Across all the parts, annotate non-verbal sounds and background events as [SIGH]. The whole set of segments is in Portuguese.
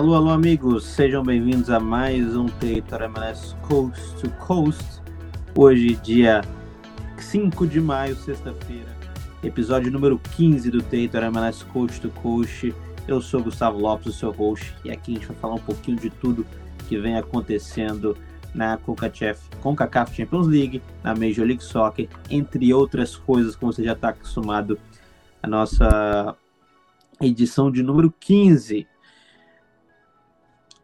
Alô, alô, amigos, sejam bem-vindos a mais um Território MLS Coast to Coast. Hoje, dia 5 de maio, sexta-feira, episódio número 15 do Território MLS Coast to Coast. Eu sou Gustavo Lopes, o seu host, e aqui a gente vai falar um pouquinho de tudo que vem acontecendo na CONCACAF Champions League, na Major League Soccer, entre outras coisas, como você já está acostumado, a nossa edição de número 15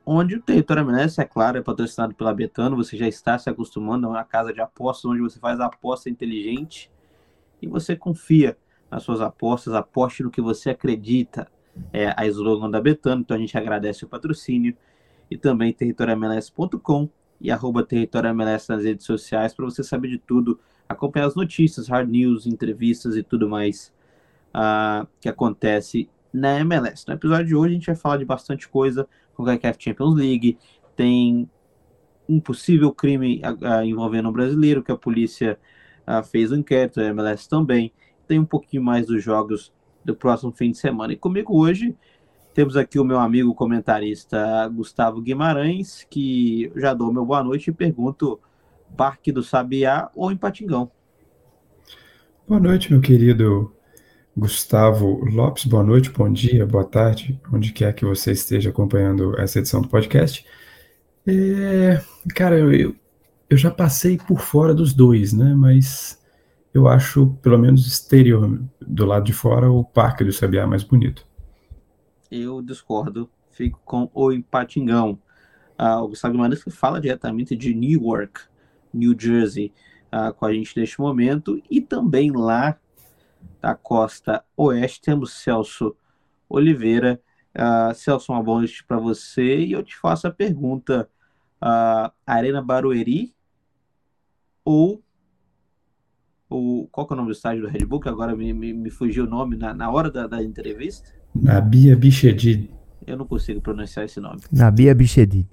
onde o território MLS, é claro, é patrocinado pela Betano, você já está se acostumando a uma casa de apostas onde você faz a aposta inteligente e você confia nas suas apostas, aposte no que você acredita. É a slogan da Betano, então a gente agradece o patrocínio e também territorialmls.com e arroba territorialmls nas redes sociais para você saber de tudo, acompanhar as notícias, hard news, entrevistas e tudo mais uh, que acontece na MLS. No episódio de hoje a gente vai falar de bastante coisa, com a CAF Champions League, tem um possível crime uh, envolvendo um brasileiro, que a polícia uh, fez um inquérito, a MLS também, tem um pouquinho mais dos jogos do próximo fim de semana. E comigo hoje temos aqui o meu amigo comentarista Gustavo Guimarães, que já dou meu boa noite e pergunto: Parque do Sabiá ou em Patingão? Boa noite, meu querido Gustavo Lopes, boa noite, bom dia, boa tarde, onde quer que você esteja acompanhando essa edição do podcast. É, cara, eu, eu já passei por fora dos dois, né? Mas eu acho, pelo menos exterior, do lado de fora, o Parque do Sabiá mais bonito. Eu discordo, fico com o Empatingão. Ah, o Gustavo Guimarães fala diretamente de Newark, New Jersey, ah, com a gente neste momento, e também lá da costa oeste, temos Celso Oliveira. Uh, Celso, uma boa noite para você e eu te faço a pergunta: uh, Arena Barueri ou, ou qual que é o nome do estádio do Red Bull? Que agora me, me, me fugiu o nome na, na hora da, da entrevista. Nabia Bichedid. Eu não consigo pronunciar esse nome. Nabia Bichedid.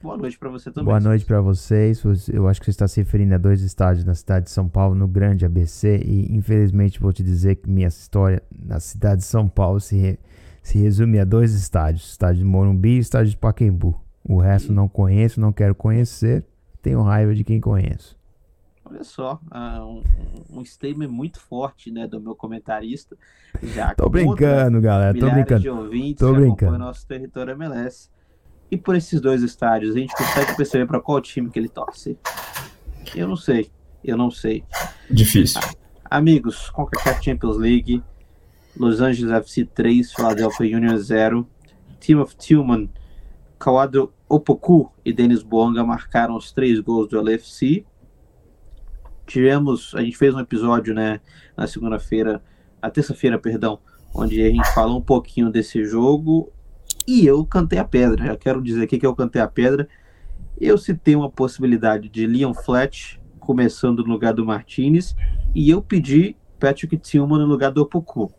Boa noite para você também. Boa noite para vocês. Eu acho que você está se referindo a dois estádios na cidade de São Paulo, no Grande ABC, e infelizmente vou te dizer que minha história na cidade de São Paulo se, re, se resume a dois estádios: estádio de Morumbi e estádio de Paquembu. O resto e... não conheço, não quero conhecer, tenho raiva de quem conheço. Olha só, uh, um, um statement muito forte né, do meu comentarista. Já tô brincando, galera, tô brincando. De ouvintes tô brincando. nosso território MLS. E por esses dois estádios, a gente consegue perceber para qual time que ele torce? Eu não sei. Eu não sei. Difícil. Amigos, CONCACAF Champions League, Los Angeles FC 3, Philadelphia Union 0, Team of Tillman, Kawado Opoku e Denis Bonga marcaram os três gols do LFC. Tivemos, a gente fez um episódio, né, na segunda-feira, na terça-feira, perdão, onde a gente falou um pouquinho desse jogo e eu cantei a pedra. Já quero dizer aqui que eu cantei a pedra. Eu citei uma possibilidade de Leon Flat começando no lugar do Martinez e eu pedi Patrick Tillman no lugar do Opoku.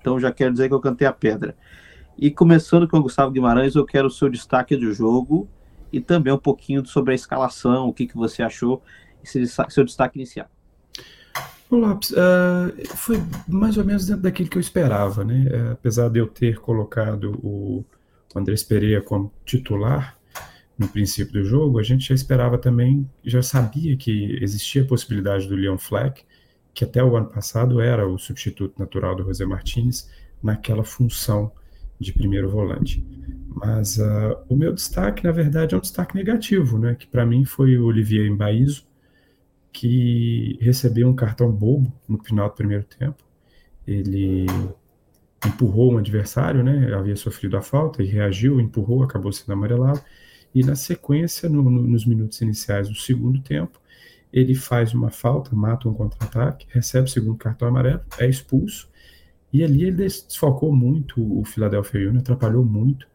Então já quero dizer que eu cantei a pedra. E começando com o Gustavo Guimarães, eu quero o seu destaque do jogo e também um pouquinho sobre a escalação, o que, que você achou, esse seu destaque inicial. O Lopes, uh, foi mais ou menos dentro daquilo que eu esperava, né? Uh, apesar de eu ter colocado o o Andrés Pereira como titular no princípio do jogo, a gente já esperava também, já sabia que existia a possibilidade do Leon Fleck, que até o ano passado era o substituto natural do José Martinez, naquela função de primeiro volante. Mas uh, o meu destaque, na verdade, é um destaque negativo, né? que para mim foi o Olivier Embaizo, que recebeu um cartão bobo no final do primeiro tempo. Ele empurrou um adversário, né? Havia sofrido a falta e reagiu, empurrou, acabou sendo amarelado. E na sequência, no, no, nos minutos iniciais do segundo tempo, ele faz uma falta, mata um contra-ataque, recebe o segundo cartão amarelo, é expulso. E ali ele desfocou muito o Philadelphia Union, atrapalhou muito.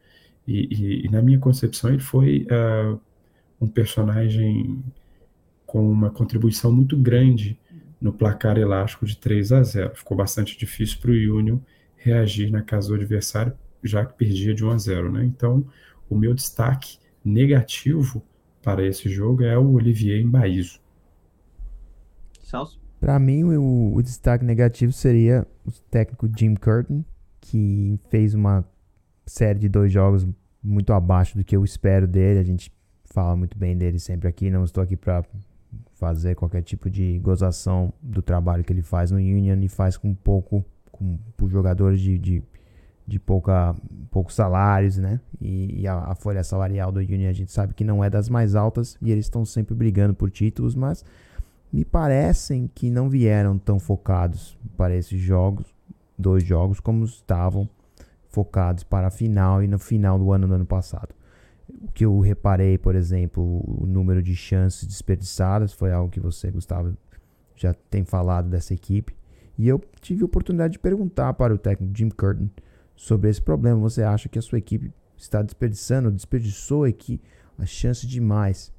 E, e, e na minha concepção, ele foi uh, um personagem com uma contribuição muito grande no placar elástico de 3 a 0. Ficou bastante difícil para o Union reagir na casa do adversário, já que perdia de 1 a 0. Né? Então, o meu destaque negativo para esse jogo é o Olivier Embaizo. Para mim, o, o, destaque negativo seria o técnico Jim Curtin, que fez uma série de dois jogos muito abaixo do que eu espero dele. A gente fala muito bem dele sempre aqui. Não estou aqui para fazer qualquer tipo de gozação do trabalho que ele faz no Union e faz com pouco, com, por jogadores de, de, de pouca, poucos salários, né? E, e a, a, folha salarial do Union a gente sabe que não é das mais altas e eles estão sempre brigando por títulos, mas me parecem que não vieram tão focados para esses jogos, dois jogos, como estavam focados para a final e no final do ano do ano passado. O que eu reparei, por exemplo, o número de chances desperdiçadas foi algo que você, Gustavo, já tem falado dessa equipe. E eu tive a oportunidade de perguntar para o técnico Jim Curtin sobre esse problema. Você acha que a sua equipe está desperdiçando, desperdiçou aqui a chance demais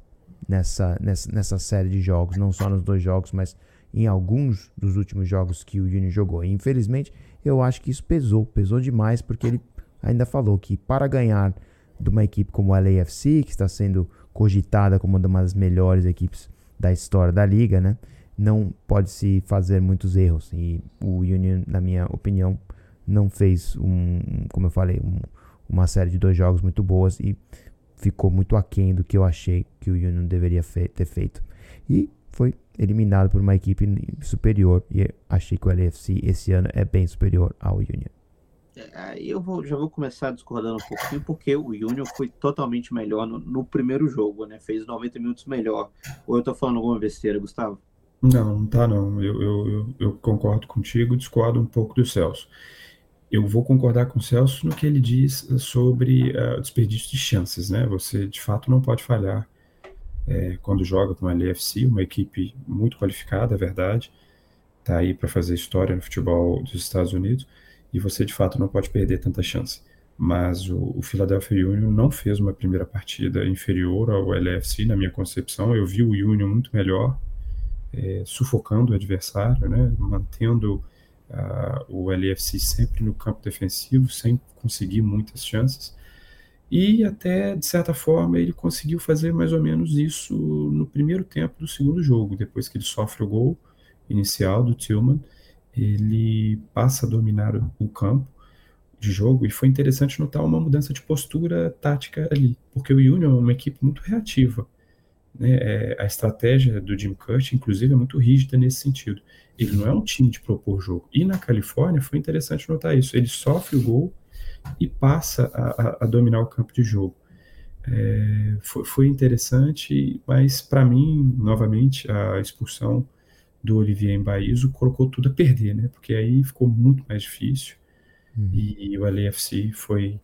nessa, nessa, nessa série de jogos, não só nos dois jogos, mas em alguns dos últimos jogos que o Júnior jogou. E, infelizmente, eu acho que isso pesou, pesou demais, porque ele ainda falou que para ganhar de uma equipe como a LAFC, que está sendo cogitada como uma das melhores equipes da história da liga, né? Não pode se fazer muitos erros e o Union, na minha opinião, não fez um, como eu falei, um, uma série de dois jogos muito boas e ficou muito aquém do que eu achei que o Union deveria fe ter feito. E foi eliminado por uma equipe superior e achei que o LFC esse ano é bem superior ao Union. Aí eu vou, já vou começar discordando um pouquinho, porque o Union foi totalmente melhor no, no, primeiro jogo, né? Fez 90 minutos melhor. Ou eu tô falando alguma besteira, Gustavo? Não, não tá não. Eu, eu, eu, concordo contigo, discordo um pouco do Celso. Eu vou concordar com o Celso no que ele diz sobre uh, desperdício de chances, né? Você de fato não pode falhar é, quando joga com a LFC, uma equipe muito qualificada, é verdade, tá aí para fazer história no futebol dos Estados Unidos e você de fato não pode perder tanta chance. Mas o, o Philadelphia Union não fez uma primeira partida inferior ao LFC, na minha concepção. Eu vi o Union muito melhor, é, sufocando o adversário, né, mantendo uh, o LFC sempre no campo defensivo, sem conseguir muitas chances. E até, de certa forma, ele conseguiu fazer mais ou menos isso no primeiro tempo do segundo jogo, depois que ele sofre o gol inicial do Tillman ele passa a dominar o campo de jogo e foi interessante notar uma mudança de postura tática ali, porque o Union é uma equipe muito reativa. Né? É, a estratégia do Jim Curtin, inclusive, é muito rígida nesse sentido. Ele não é um time de propor jogo. E na Califórnia foi interessante notar isso. Ele sofre o gol e passa a, a, a dominar o campo de jogo. É, foi, foi interessante, mas para mim, novamente, a expulsão do Olivier Embaizo colocou tudo a perder, né? Porque aí ficou muito mais difícil uhum. e o LAFC foi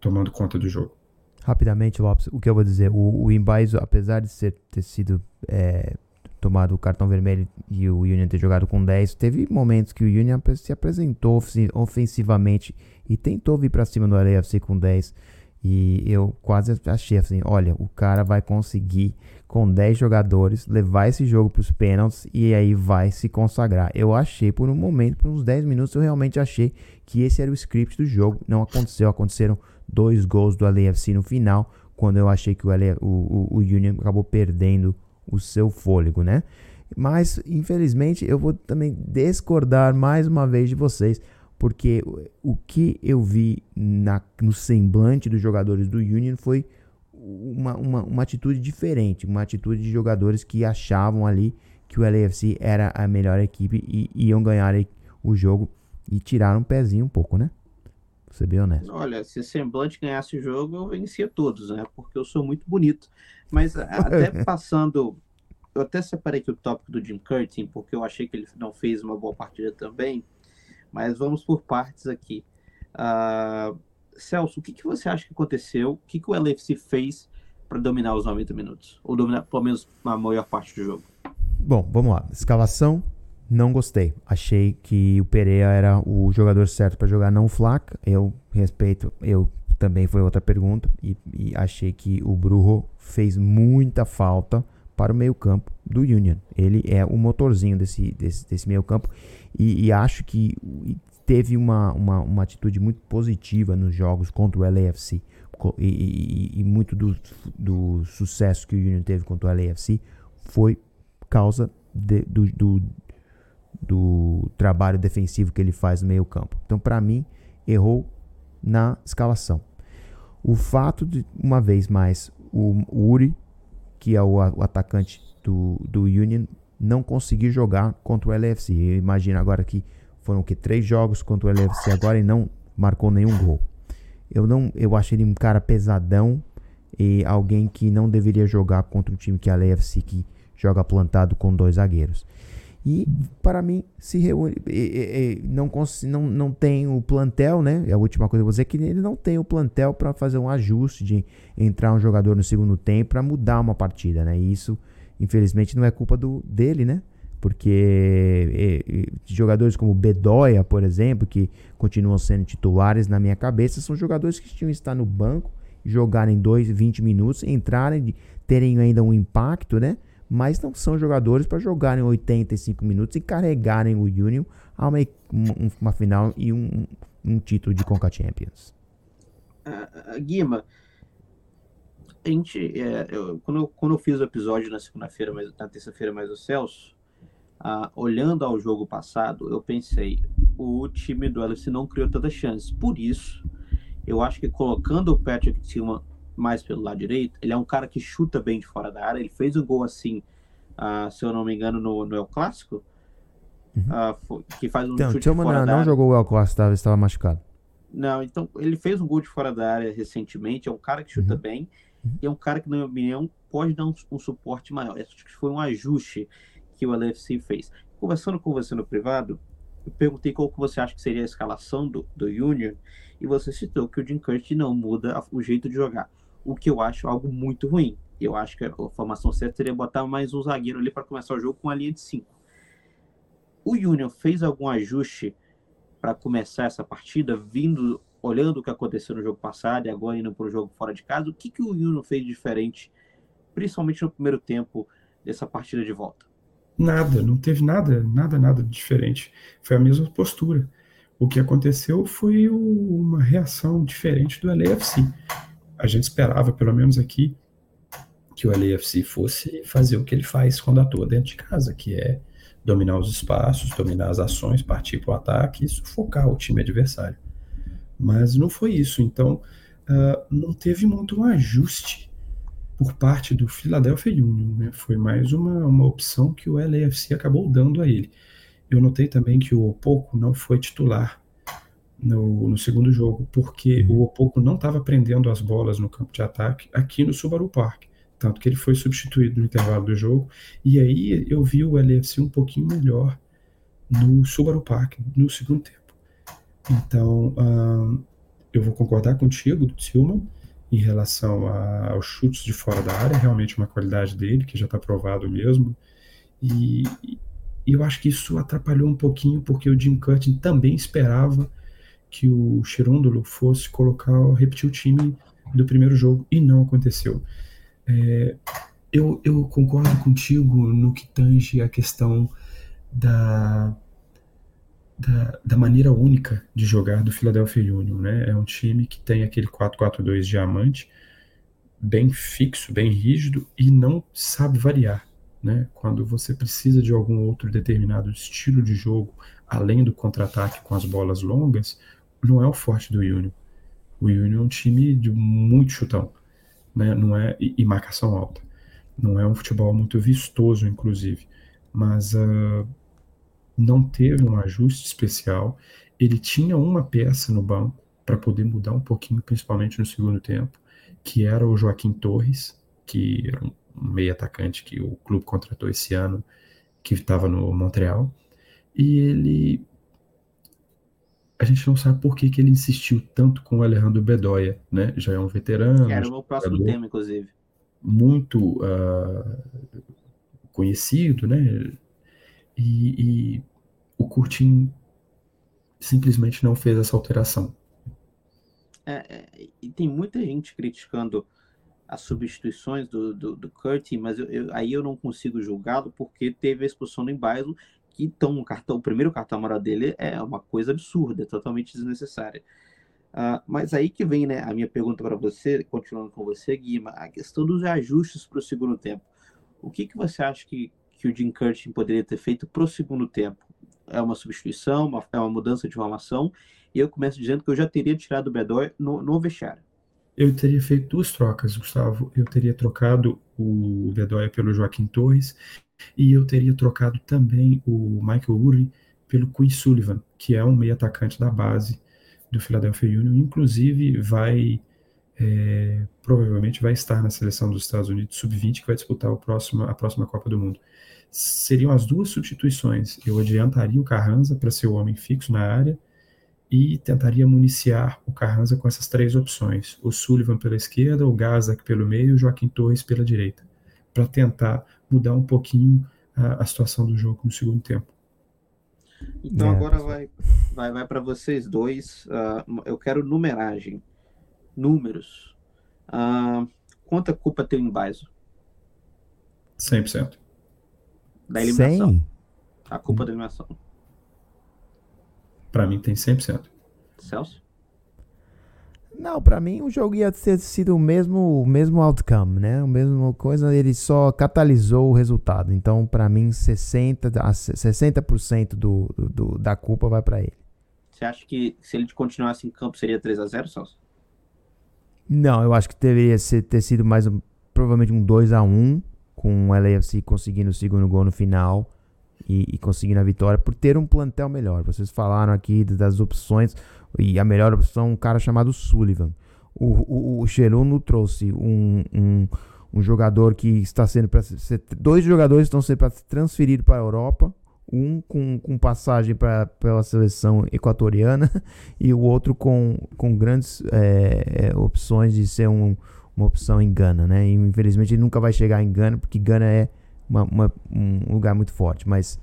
tomando conta do jogo. Rapidamente, Lopes, o que eu vou dizer, o, o Embaizo, apesar de ser, ter sido é, tomado o cartão vermelho e o Union ter jogado com 10, teve momentos que o Union se apresentou ofensivamente e tentou vir para cima do LAFC com 10 e eu quase achei assim, olha, o cara vai conseguir com 10 jogadores levar esse jogo para os pênaltis e aí vai se consagrar. Eu achei por um momento, por uns 10 minutos, eu realmente achei que esse era o script do jogo. Não aconteceu, aconteceram dois gols do LAFC no final, quando eu achei que o, LA, o, o, o Union acabou perdendo o seu fôlego, né? Mas, infelizmente, eu vou também discordar mais uma vez de vocês porque o que eu vi na, no semblante dos jogadores do Union foi uma, uma, uma, atitude diferente, uma atitude de jogadores que achavam ali que o LAFC era a melhor equipe e iam ganhar o jogo e tiraram um pezinho um pouco, né? Ser bem honesto. Olha, se semblante ganhasse o jogo, eu vencia todos, né? Porque eu sou muito bonito. Mas até [LAUGHS] passando, eu até separei aqui o tópico do Jim Curtin, porque eu achei que ele não fez uma boa partida também. Mas vamos por partes aqui. Uh, Celso, o que, que você acha que aconteceu? O que, que o LFC fez para dominar os 90 minutos? Ou dominar pelo menos a maior parte do jogo? Bom, vamos lá. Escalação, não gostei. Achei que o Pereira era o jogador certo para jogar, não o Flaca. Eu respeito, eu também foi outra pergunta. E, e achei que o Brujo fez muita falta para o meio-campo do Union. Ele é o motorzinho desse, desse, desse meio-campo e, e, acho que teve uma, uma, uma, atitude muito positiva nos jogos contra o LAFC. E, e, e, muito do, do sucesso que o Union teve contra o LAFC foi causa de, do, do, do, trabalho defensivo que ele faz no meio-campo. Então, para mim, errou na escalação. O fato de, uma vez mais, o Uri, que é o, atacante do, do Union, não conseguir jogar contra o LFC. Eu imagino agora que foram que três jogos contra o LFC agora e não marcou nenhum gol. Eu não, eu acho ele um cara pesadão e alguém que não deveria jogar contra um time que é a LFC que joga plantado com dois zagueiros. E para mim se reúne, e, e, e, não, não, não tem o plantel, né? É a última coisa que eu vou dizer que ele não tem o plantel para fazer um ajuste de entrar um jogador no segundo tempo para mudar uma partida, né? E isso, infelizmente, não é culpa do dele, né? Porque jogadores como Bedoya, por exemplo, que continuam sendo titulares na minha cabeça, são jogadores que tinham que estar no banco, jogarem 2, 20 minutos, entrarem, terem ainda um impacto, né? Mas não são jogadores para jogarem 85 minutos e carregarem o Union a uma, uma, final e um, um, título de Conca Champions. Uh, Guima, a gente, é, eu, quando, eu, quando eu fiz o episódio na segunda-feira, na terça-feira mais o Celso, uh, olhando ao jogo passado, eu pensei, o time do LC não criou tantas chances. Por isso, eu acho que colocando o Patrick Tillman mais pelo lado direito. Ele é um cara que chuta bem de fora da área. Ele fez um gol assim, uh, se eu não me engano, no, no El Clássico. Uhum. Uh, que faz um então, chute de fora não, da não área. jogou o El Clássico, estava, estava machucado. Não, então ele fez um gol de fora da área recentemente. É um cara que chuta uhum. bem. Uhum. E é um cara que, na minha opinião, pode dar um, um suporte maior. Acho que foi um ajuste que o LFC fez. Conversando com você no privado, eu perguntei qual que você acha que seria a escalação do, do Union, e você citou que o Jim Curtis não muda o jeito de jogar o que eu acho algo muito ruim. Eu acho que a formação certa seria botar mais um zagueiro ali para começar o jogo com a linha de 5. O Union fez algum ajuste para começar essa partida, vindo, olhando o que aconteceu no jogo passado e agora indo para o jogo fora de casa? O que, que o Union fez diferente, principalmente no primeiro tempo dessa partida de volta? Nada, não teve nada, nada, nada diferente. Foi a mesma postura. O que aconteceu foi uma reação diferente do LAFC a gente esperava, pelo menos aqui, que o LAFC fosse fazer o que ele faz quando atua dentro de casa, que é dominar os espaços, dominar as ações, partir para o ataque e sufocar o time adversário. Mas não foi isso, então uh, não teve muito um ajuste por parte do Philadelphia Union, né? foi mais uma, uma opção que o LAFC acabou dando a ele. Eu notei também que o Opoco não foi titular no, no segundo jogo, porque uhum. o Opoco não estava prendendo as bolas no campo de ataque aqui no Subaru Park. Tanto que ele foi substituído no intervalo do jogo. E aí eu vi o LFC um pouquinho melhor no Subaru Park no segundo tempo. Então, eu vou concordar contigo, Tillman, em relação a, aos chutes de fora da área, realmente uma qualidade dele, que já está provado mesmo. E, e, eu acho que isso atrapalhou um pouquinho, porque o Jim Curtin também esperava que o Cherondolo fosse colocar, repetir o time do primeiro jogo e não aconteceu. É, eu, eu concordo contigo no que tange a questão da, da, da, maneira única de jogar do Philadelphia Union. Né? É um time que tem aquele 4-4-2 diamante, bem fixo, bem rígido e não sabe variar. Né? Quando você precisa de algum outro determinado estilo de jogo, além do contra-ataque com as bolas longas, não é o forte do Union. O Union é um time de muito chutão, né? Não é e, e marcação alta. Não é um futebol muito vistoso, inclusive, mas uh, não teve um ajuste especial. Ele tinha uma peça no banco para poder mudar um pouquinho, principalmente no segundo tempo, que era o Joaquim Torres, que era um meio atacante que o clube contratou esse ano, que estava no Montreal, e ele a gente não sabe por que, que ele insistiu tanto com o Alejandro Bedoya, né? Já é um veterano. Era o meu próximo tema, inclusive. Muito uh, conhecido, né? E, e o Curtin simplesmente não fez essa alteração. É, é, e tem muita gente criticando as substituições do, do, do Curtin, mas eu, eu, aí eu não consigo julgá-lo porque teve a expulsão do Embailo então o cartão, o primeiro cartão amarelo dele é uma coisa absurda, totalmente desnecessária. Uh, mas aí que vem né, a minha pergunta para você, continuando com você, Guima, a questão dos ajustes para o segundo tempo. O que, que você acha que, que o Jim Curtin poderia ter feito para o segundo tempo? É uma substituição, uma, é uma mudança de formação? E eu começo dizendo que eu já teria tirado o Bedoya no, no vestiário. Eu teria feito duas trocas, Gustavo. Eu teria trocado o Bedoya pelo Joaquim Torres e eu teria trocado também o Michael Uri pelo Quinn Sullivan, que é um meio atacante da base do Philadelphia Union. Inclusive, vai é, provavelmente vai estar na seleção dos Estados Unidos sub-20 que vai disputar o próximo, a próxima Copa do Mundo. Seriam as duas substituições. Eu adiantaria o Carranza para ser o homem fixo na área e tentaria municiar o Carranza com essas três opções: o Sullivan pela esquerda, o Gazak pelo meio e o Joaquim Torres pela direita, para tentar mudar um pouquinho a, a, situação do jogo no segundo tempo. Então é. agora vai, vai, vai para vocês dois. Uh, eu quero numeragem, números. Uh, quanta culpa tem o Embaiso? 100%. Da eliminação. 100? A culpa da eliminação. Para mim tem 100%. Celso? Não, para mim o jogo ia ter sido o mesmo, o mesmo outcome, né? A mesma coisa, ele só catalisou o resultado. Então, para mim, 60, 60% do, do, da culpa vai para ele. Você acha que se ele continuasse em campo seria 3 a 0 Celso? Não, eu acho que deveria ser, ter sido mais um, provavelmente um 2 a 1 com o LAFC conseguindo o segundo gol no final e, e conseguindo a vitória por ter um plantel melhor. Vocês falaram aqui das opções e a melhor opção um cara chamado Sullivan. O, o, o Cheruno trouxe um, um, um, jogador que está sendo para dois jogadores estão sendo para transferir para a Europa, um com, com passagem pra, pela seleção equatoriana [LAUGHS] e o outro com, com grandes é, opções de ser um, uma opção em Gana, né? E, infelizmente ele nunca vai chegar em Gana porque Gana é uma, uma, um lugar muito forte. Mas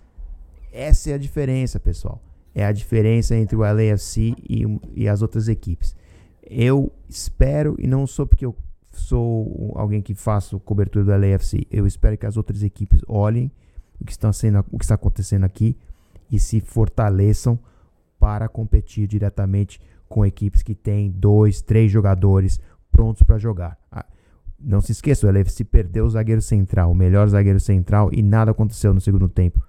essa é a diferença, pessoal. É a diferença entre o LAFC e, e as outras equipes. Eu espero, e não sou porque eu sou alguém que faço cobertura do LAFC, eu espero que as outras equipes olhem o que, está sendo, o que está acontecendo aqui e se fortaleçam para competir diretamente com equipes que têm dois, três jogadores prontos para jogar. Não se esqueça, o LFC perdeu o zagueiro central, o melhor zagueiro central, e nada aconteceu no segundo tempo.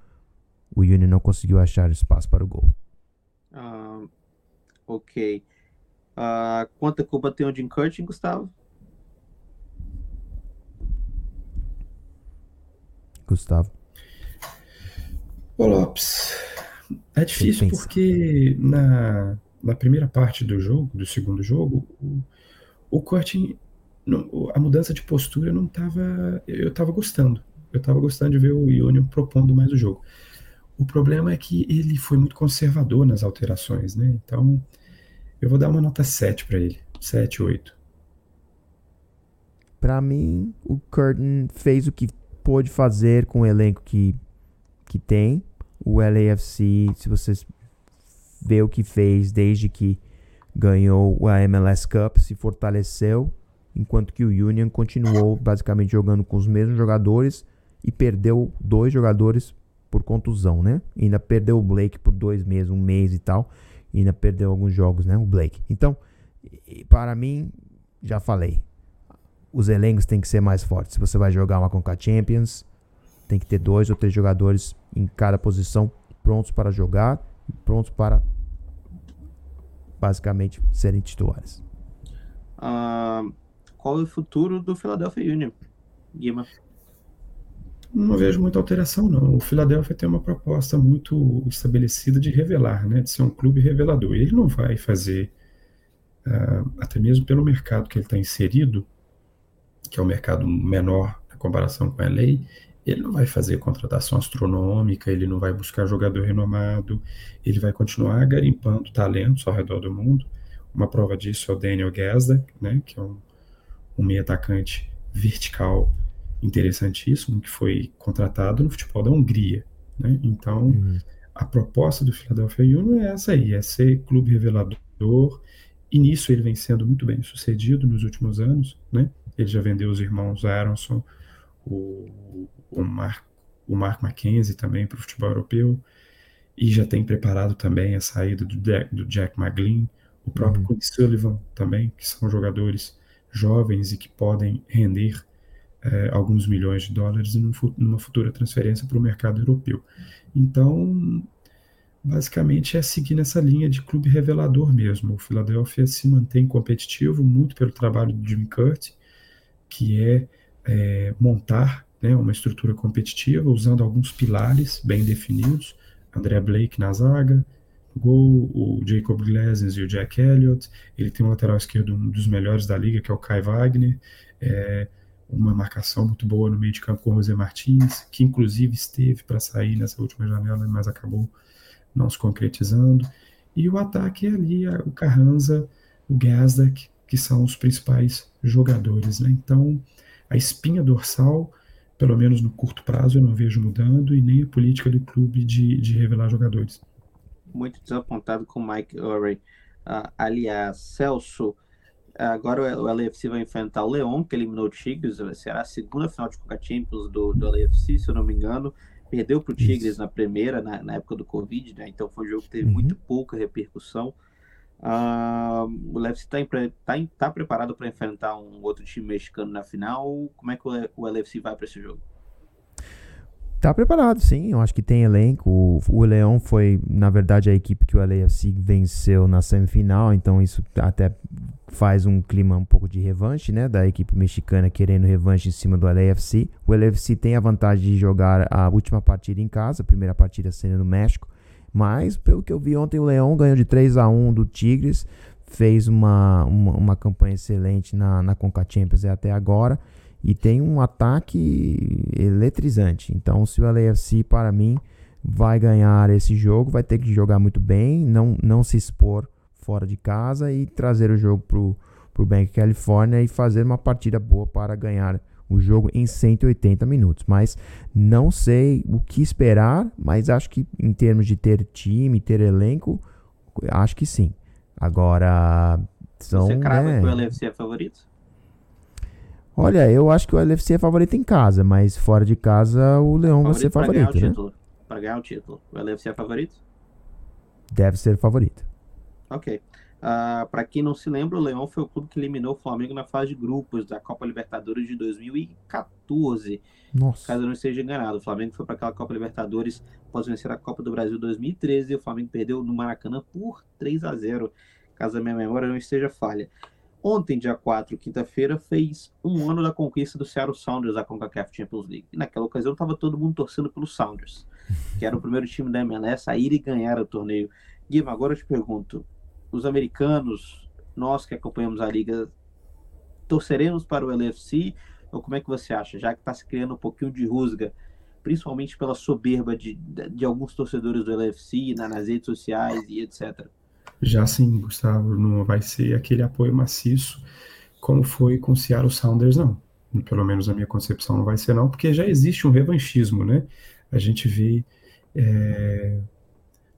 O Union não conseguiu achar espaço para o gol. Uh, ok. Uh, quanta culpa tem o Jim Curtin, Gustavo? Gustavo. Ô Lopes, é difícil porque na, na primeira parte do jogo, do segundo jogo, o, o Curtin a mudança de postura não estava. Eu estava gostando. Eu estava gostando de ver o Ionium propondo mais o jogo. O problema é que ele foi muito conservador nas alterações, né? Então, eu vou dar uma nota 7 para ele. 7, 8. Para mim, o Curtin fez o que pôde fazer com o elenco que, que tem. O LAFC, se vocês vê o que fez desde que ganhou a MLS Cup, se fortaleceu enquanto que o Union continuou basicamente jogando com os mesmos jogadores e perdeu dois jogadores por contusão, né? E ainda perdeu o Blake por dois meses, um mês e tal. E ainda perdeu alguns jogos, né? O Blake. Então, para mim, já falei. Os elencos têm que ser mais fortes. Se você vai jogar uma Conca Champions, tem que ter dois ou três jogadores em cada posição prontos para jogar e prontos para basicamente serem titulares. Uh, qual é o futuro do Philadelphia Union, Guima? Não vejo muita alteração, não. O Philadelphia tem uma proposta muito estabelecida de revelar, né? De ser um clube revelador. Ele não vai fazer, uh, até mesmo pelo mercado que ele está inserido, que é um mercado menor na comparação com a lei, ele não vai fazer contratação astronômica, ele não vai buscar jogador renomado, ele vai continuar garimpando talentos ao redor do mundo. Uma prova disso é o Daniel Gazda, né, que é um um meio atacante vertical interessantíssimo que foi contratado no futebol da Hungria. Né? Então, uhum. a proposta do Philadelphia Union é essa aí, é ser clube revelador, e nisso ele vem sendo muito bem sucedido nos últimos anos. Né? Ele já vendeu os irmãos Aronson, o, o, Mark, o Mark Mackenzie também para o futebol europeu, e já tem preparado também a saída do, do Jack McGlynn, o próprio uhum. Sullivan também, que são jogadores jovens e que podem render é, alguns milhões de dólares numa futura transferência para o mercado europeu. Então, basicamente é seguir nessa linha de clube revelador mesmo. O Philadelphia se mantém competitivo muito pelo trabalho do Jim Curtin, que é, é montar né, uma estrutura competitiva usando alguns pilares bem definidos. André Blake na zaga, gol, o Jacob Glazens e o Jack Elliott. Ele tem um lateral esquerdo um dos melhores da liga, que é o Kai Wagner. É, uma marcação muito boa no meio de campo com o José Martins, que inclusive esteve para sair nessa última janela, mas acabou não se concretizando. E o ataque é ali o Carranza, o Gazdak, que são os principais jogadores. Né? Então, a espinha dorsal, pelo menos no curto prazo, eu não vejo mudando, e nem a política do clube de, de revelar jogadores. Muito desapontado com o Mike Urey. Uh, aliás, Celso, agora o LAFC vai enfrentar o Leão, que eliminou o Tigres, será a segunda final de Coca Champions do, do LAFC, se eu não me engano perdeu para o Tigres na primeira, na, na, época do Covid, né? Então foi um jogo que teve uhum. muito pouca repercussão. Uh, o LFC está tá, tá preparado para enfrentar um outro time mexicano na final? Como é que o, o LFC vai para esse jogo? Tá preparado, sim. Eu acho que tem elenco. O, o Leão foi, na verdade, a equipe que o LAFC venceu na semifinal, então isso até faz um clima um pouco de revanche, né? Da equipe mexicana querendo revanche em cima do LAFC. O LAFC tem a vantagem de jogar a última partida em casa, a primeira partida sendo no México. Mas, pelo que eu vi ontem, o Leão ganhou de 3 a 1 do Tigres, fez uma, uma, uma campanha excelente na, na Conca Champions até agora e tem um ataque eletrizante. Então, se o LAFC, para mim, vai ganhar esse jogo, vai ter que jogar muito bem, não, não se expor fora de casa e trazer o jogo para o Bank California e fazer uma partida boa para ganhar o jogo em 180 minutos. Mas não sei o que esperar, mas acho que em termos de ter time, ter elenco, acho que sim. Agora, são, Você crava né, que o LFC é favorito? Olha, eu acho que o LFC é favorito em casa, mas fora de casa o Leão favorito vai ser favorito. Para ganhar, né? Para ganhar o título. O LFC é favorito? Deve ser favorito. Ok. Uh, ah, para quem não se lembra, o Leão foi o clube que eliminou o Flamengo na fase de grupos da Copa Libertadores de 2014. Nossa. Caso eu não esteja enganado, o Flamengo foi para aquela Copa Libertadores após vencer a Copa do Brasil 2013 e o Flamengo perdeu no Maracanã por 3 a 0 caso a minha memória não esteja falha. Ontem, dia 4, quinta-feira, fez um ano da conquista do Seattle Sounders da CONCACAF Champions League. E naquela ocasião estava todo mundo torcendo pelo Sounders, que era o primeiro time da MLS a ir e ganhar o torneio. Guima, agora eu te pergunto, os americanos, nós que acompanhamos a liga, torceremos para o LFC? Ou como é que você acha? Já que está se criando um pouquinho de rusga, principalmente pela soberba de, de alguns torcedores do LFC nas redes sociais e etc. Já sim, Gustavo, não vai ser aquele apoio maciço como foi com o Seattle Sounders, não. Pelo menos na minha concepção não vai ser não, porque já existe um revanchismo, né? A gente vê, é...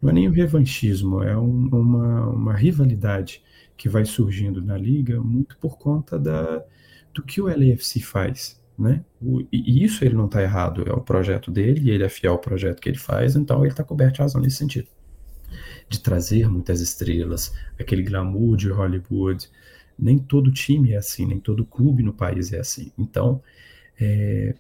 não é nem um revanchismo, é um, uma, uma rivalidade que vai surgindo na liga muito por conta da, do que o LAFC faz, né? O, e isso ele não está errado, é o projeto dele, ele é fiel ao projeto que ele faz, então ele está coberto de razão nesse sentido de trazer muitas estrelas, aquele glamour de Hollywood. Nem todo time é assim, nem todo clube no país é assim. Então, é,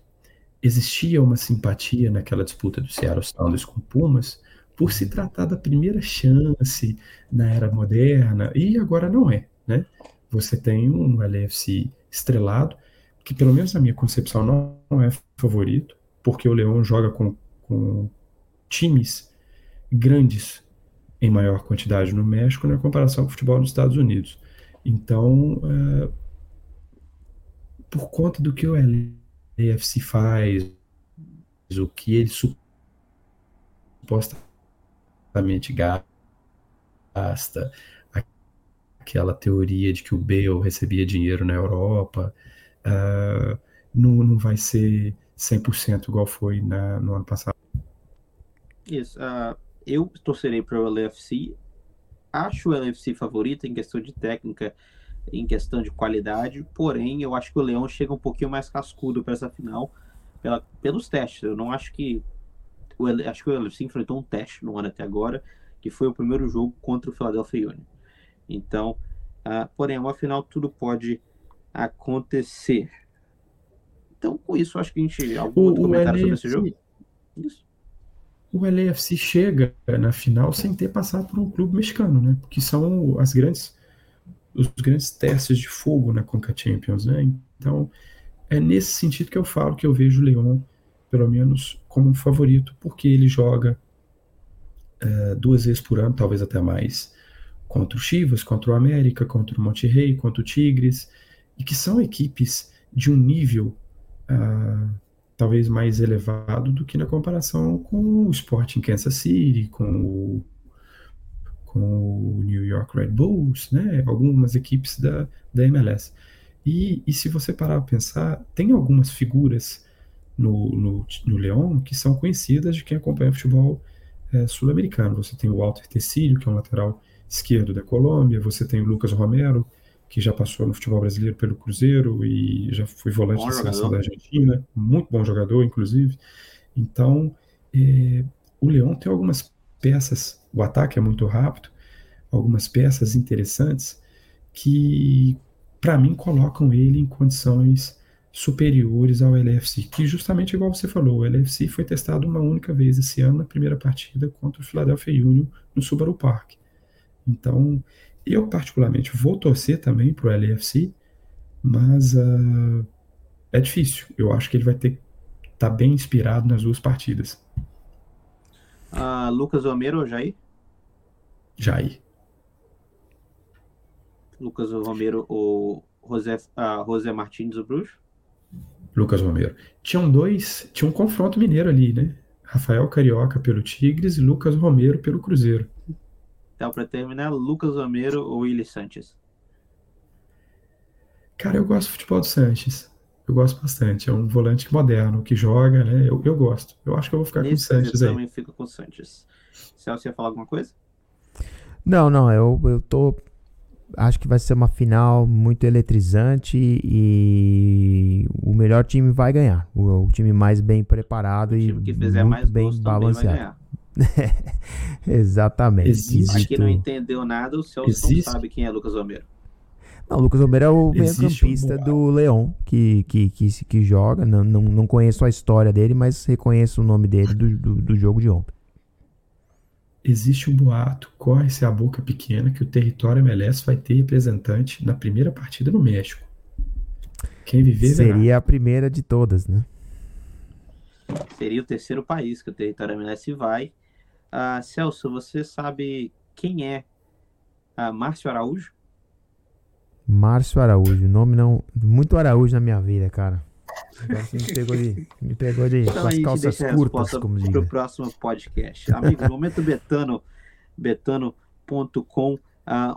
existia uma simpatia naquela disputa do Seattle Sounders com Pumas por se tratar da primeira chance na era moderna, e agora não é, né? Você tem um LFC estrelado, que pelo menos na minha concepção não é favorito, porque o Leão joga com, com times grandes em maior quantidade no México na comparação com o futebol nos Estados Unidos. Então, é, por conta do que o LAFC faz, o que ele supostamente gasta, aquela teoria de que o Bale recebia dinheiro na Europa, uh, não, não vai ser 100% igual foi na, no ano passado. Isso. Uh, eu torcerei para o LFC. Acho o LFC favorito em questão de técnica, em questão de qualidade, porém eu acho que o Leão chega um pouquinho mais cascudo para essa final pela, pelos testes. Eu não acho que o, acho que o LFC enfrentou um teste no ano até agora, que foi o primeiro jogo contra o Philadelphia Union. Então, uh, porém, uma final tudo pode acontecer. Então, com isso, acho que a gente. Algum o, outro comentário sobre esse jogo? Isso. O LAFC chega na final sem ter passado por um clube mexicano, né? Porque são as grandes os grandes testes de fogo na Conca Champions, né? Então, é nesse sentido que eu falo que eu vejo o Leão, pelo menos, como um favorito, porque ele joga é, duas vezes por ano, talvez até mais, contra o Chivas, contra o América, contra o Monte Rey, contra o Tigres, e que são equipes de um nível uh, talvez mais elevado do que na comparação com o Sporting Kansas City, com o, com o New York Red Bulls, né? algumas equipes da, da MLS. E, e se você parar para pensar, tem algumas figuras no, no, no Leão que são conhecidas de quem acompanha futebol é, sul-americano. Você tem o Walter Tecílio, que é um lateral esquerdo da Colômbia, você tem o Lucas Romero, que já passou no futebol brasileiro pelo Cruzeiro e já foi volante bom da seleção da Argentina, muito bom jogador, inclusive. Então, é, o Leão tem algumas peças, o ataque é muito rápido, algumas peças interessantes que, para mim, colocam ele em condições superiores ao LFC, que justamente igual você falou, o LFC foi testado uma única vez esse ano na primeira partida contra o Philadelphia Union no Subaru Park. Então, eu, particularmente, vou torcer também para o LFC, mas uh, é difícil. Eu acho que ele vai ter que estar tá bem inspirado nas duas partidas. Uh, Lucas Romero ou Jair? Jair. Lucas Romero ou José, uh, José Martins, o Bruxo? Lucas Romero. Tinham dois, tinha um confronto mineiro ali, né? Rafael Carioca pelo Tigres e Lucas Romero pelo Cruzeiro. Então, para terminar, Lucas Romero ou Willy Sanches? Cara, eu gosto do futebol do Sanches. Eu gosto bastante. É um volante moderno que joga, né? Eu, eu gosto. Eu acho que eu vou ficar Nesse com o Sanches aí. Eu também fico com o Sanches. Celso, ia falar alguma coisa? Não, não. Eu, eu tô. Acho que vai ser uma final muito eletrizante e o melhor time vai ganhar. O, o time mais bem preparado o time e que fizer muito mais bem balanceado. [LAUGHS] Exatamente. Existe. Que não entendeu nada, o Celso Existe. não sabe quem é Lucas Romero. Não, o Lucas Romero é o meio-campista um... do Leão, que, que, que, que joga. Não, não, não conheço a história dele, mas reconheço o nome dele do, do, do jogo de ontem. Existe um boato, corre-se a boca pequena, que o território MLS vai ter representante na primeira partida no México. Quem viver Seria verá. a primeira de todas, né? Seria o terceiro país que o território MLS vai. Uh, Celso, você sabe quem é uh, Márcio Araújo? Márcio Araújo, nome não. Muito Araújo na minha vida, cara. você me pegou de, me pegou de então, as calças curtas, como diz. Para o próximo podcast. Amigo, momento betano, betano.com, uh,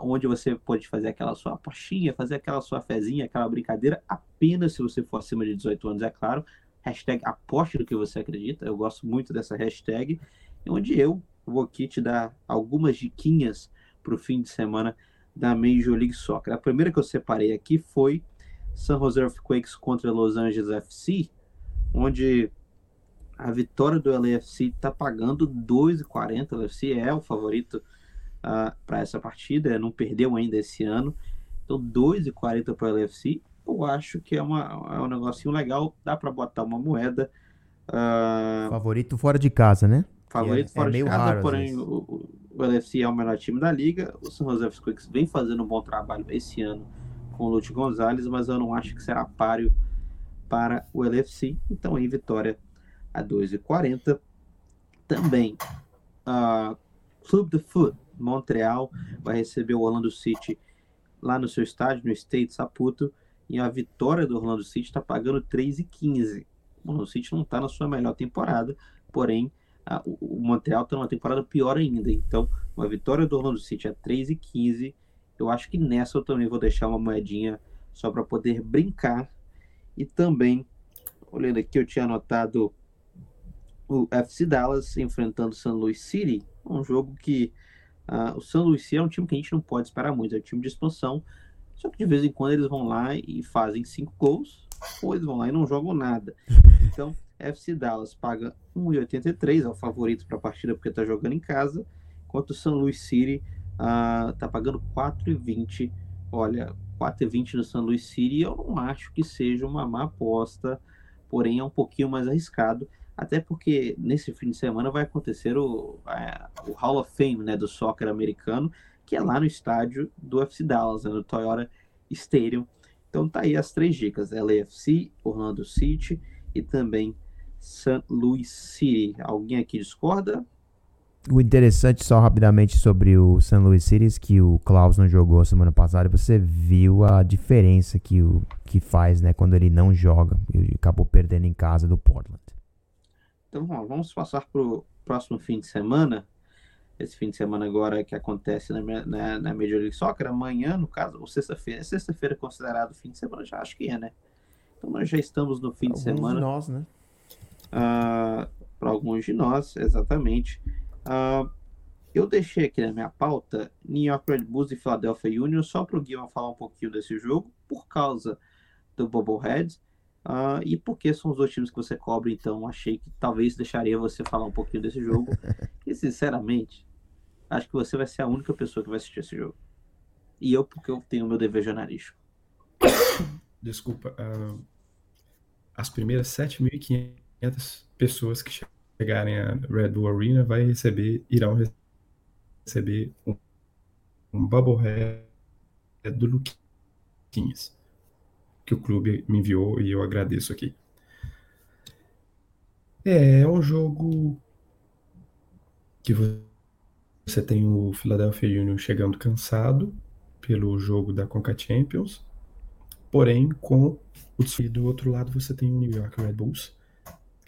onde você pode fazer aquela sua apostinha, fazer aquela sua fezinha, aquela brincadeira, apenas se você for acima de 18 anos, é claro. Hashtag aposte do que você acredita. Eu gosto muito dessa hashtag onde eu vou aqui te dar algumas diquinhas para o fim de semana da Major League Soccer. A primeira que eu separei aqui foi San Jose Earthquakes contra Los Angeles FC, onde a vitória do LAFC está pagando 2,40. O LAFC é o favorito uh, ah, para essa partida, não perdeu ainda esse ano. Então, 2,40 para o LAFC. Eu acho que é, uma, é um negocinho legal, dá para botar uma moeda. Uh... Favorito fora de casa, né? Favorito é, fora é de casa, raro, porém o, o LFC é o melhor time da liga. O San Jose Quicks vem fazendo um bom trabalho esse ano com o Lute Gonzalez, mas eu não acho que será páreo para o LFC. Então, em vitória a 2,40. Também, uh, Clube de Foot Montreal vai receber o Orlando City lá no seu estádio, no State Saputo. E a vitória do Orlando City está pagando 3,15. O Orlando City não está na sua melhor temporada, porém o Montreal está numa temporada pior ainda. Então, uma vitória do Orlando City a 3 e 15. Eu acho que nessa eu também vou deixar uma moedinha só para poder brincar. E também, olhando aqui, eu tinha anotado o FC Dallas enfrentando o San Luis City. Um jogo que o San Luis City é um time que a gente não pode esperar muito. É um time de expansão. Só que de vez em quando eles vão lá e fazem cinco gols. Ou eles vão lá e não jogam nada. Então, FC Dallas paga 1,83, é o favorito para a partida porque está jogando em casa, enquanto o San Luis City está uh, pagando 4,20. Olha, 4,20 no San Luis City eu não acho que seja uma má aposta, porém é um pouquinho mais arriscado, até porque nesse fim de semana vai acontecer o, a, o Hall of Fame né, do soccer americano, que é lá no estádio do FC Dallas, né, no Toyota Stadium. Então tá aí as três dicas: LAFC, Orlando City e também St. Louis City. Alguém aqui discorda? O interessante, só rapidamente sobre o St. Louis City, que o Klaus não jogou semana passada, você viu a diferença que, o, que faz né, quando ele não joga e acabou perdendo em casa do Portland. Então vamos passar para o próximo fim de semana. Esse fim de semana agora que acontece na, na, na Major League Soccer, amanhã, no caso, ou sexta-feira. Sexta-feira é considerado fim de semana, já acho que é, né? Então nós já estamos no fim Alguns de semana. De nós, né? Uh, para alguns de nós, exatamente. Uh, eu deixei aqui na minha pauta New York Red Bulls e Philadelphia Union só para o Guilherme falar um pouquinho desse jogo, por causa do Bubblehead uh, e porque são os dois times que você cobre, então achei que talvez deixaria você falar um pouquinho desse jogo. [LAUGHS] e sinceramente, acho que você vai ser a única pessoa que vai assistir esse jogo. E eu, porque eu tenho meu dever jornalístico. [COUGHS] Desculpa, uh, as primeiras 7.500 pessoas que chegarem a Red Bull Arena vai receber, irão receber um, um Bubblehead do Luquinhas, que o clube me enviou e eu agradeço aqui. É, é um jogo que você tem o Philadelphia Union chegando cansado pelo jogo da Conca Champions, porém com o do outro lado você tem o New York Red Bulls